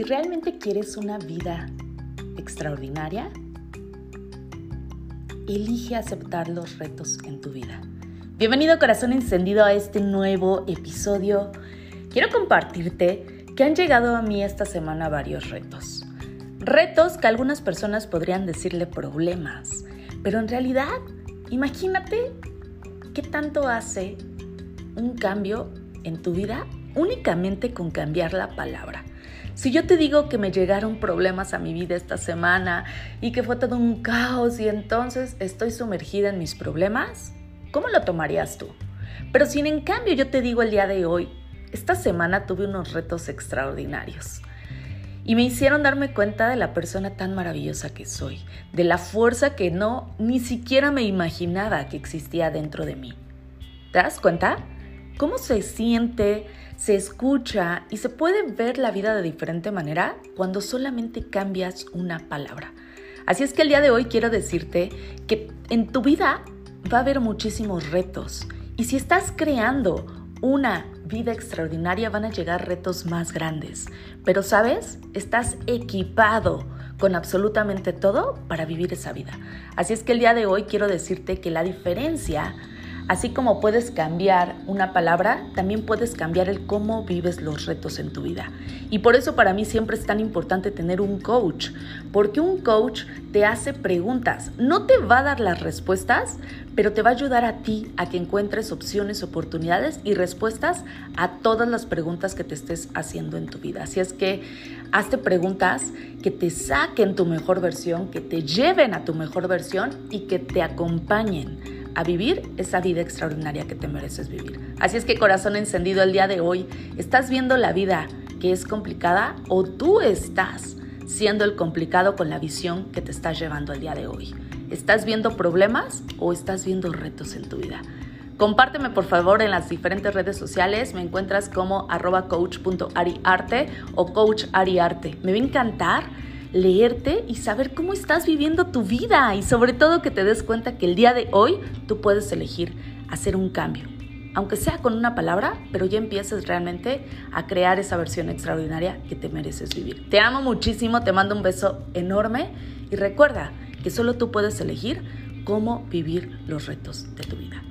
¿Realmente quieres una vida extraordinaria? Elige aceptar los retos en tu vida. Bienvenido corazón encendido a este nuevo episodio. Quiero compartirte que han llegado a mí esta semana varios retos. Retos que algunas personas podrían decirle problemas, pero en realidad, imagínate qué tanto hace un cambio en tu vida únicamente con cambiar la palabra. Si yo te digo que me llegaron problemas a mi vida esta semana y que fue todo un caos y entonces estoy sumergida en mis problemas, ¿cómo lo tomarías tú? Pero si en cambio yo te digo el día de hoy, esta semana tuve unos retos extraordinarios y me hicieron darme cuenta de la persona tan maravillosa que soy, de la fuerza que no ni siquiera me imaginaba que existía dentro de mí. ¿Te das cuenta? ¿Cómo se siente se escucha y se puede ver la vida de diferente manera cuando solamente cambias una palabra. Así es que el día de hoy quiero decirte que en tu vida va a haber muchísimos retos y si estás creando una vida extraordinaria van a llegar retos más grandes. Pero sabes, estás equipado con absolutamente todo para vivir esa vida. Así es que el día de hoy quiero decirte que la diferencia Así como puedes cambiar una palabra, también puedes cambiar el cómo vives los retos en tu vida. Y por eso para mí siempre es tan importante tener un coach, porque un coach te hace preguntas, no te va a dar las respuestas, pero te va a ayudar a ti a que encuentres opciones, oportunidades y respuestas a todas las preguntas que te estés haciendo en tu vida. Así es que hazte preguntas que te saquen tu mejor versión, que te lleven a tu mejor versión y que te acompañen a vivir esa vida extraordinaria que te mereces vivir. Así es que corazón encendido el día de hoy, ¿estás viendo la vida que es complicada o tú estás siendo el complicado con la visión que te estás llevando el día de hoy? ¿Estás viendo problemas o estás viendo retos en tu vida? Compárteme por favor en las diferentes redes sociales. Me encuentras como arroba coach.ariarte o coachariarte. Me va a encantar leerte y saber cómo estás viviendo tu vida y sobre todo que te des cuenta que el día de hoy tú puedes elegir hacer un cambio. Aunque sea con una palabra, pero ya empieces realmente a crear esa versión extraordinaria que te mereces vivir. Te amo muchísimo, te mando un beso enorme y recuerda que solo tú puedes elegir cómo vivir los retos de tu vida.